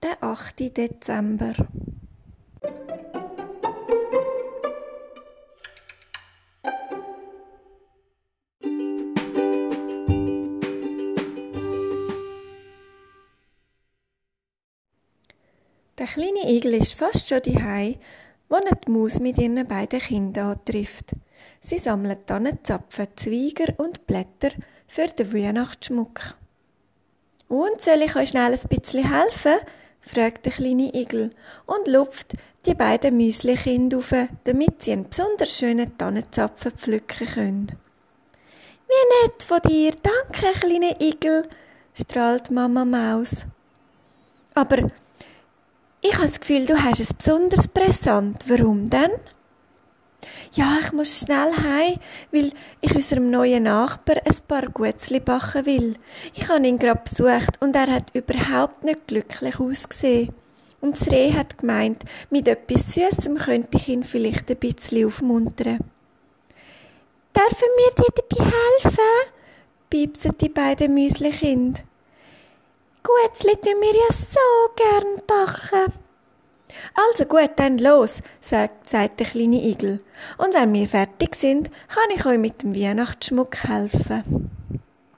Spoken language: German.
Der 8. Dezember. Der kleine Igel ist fast schon daheim, wo die Maus mit ihren beiden Kindern antrifft. Sie sammeln Tannenzapfen, Zweiger und Blätter für den Weihnachtsschmuck. Und soll ich euch schnell ein bisschen helfen? Fragt der kleine Igel und lupft die beiden Müslikinder auf, damit sie einen besonders schönen Tannenzapfen pflücken können. Wie nett von dir, danke, kleine Igel, strahlt Mama Maus. Aber ich habe das Gefühl, du hast es besonders brisant. Warum denn? Ja, ich muss schnell heim, weil ich unserem neuen Nachbar ein paar Gutzli backen will. Ich habe ihn gerade besucht und er hat überhaupt nicht glücklich ausgesehen. Und das Reh hat gemeint, mit etwas Süßem könnte ich ihn vielleicht ein bisschen aufmuntern. Dürfen wir dir dabei helfen? piepsen die beiden Müslikinder. Gutzli tun wir ja so gern backen. Also gut, dann los, sagt, sagt der kleine Igel. Und wenn wir fertig sind, kann ich euch mit dem Weihnachtsschmuck helfen.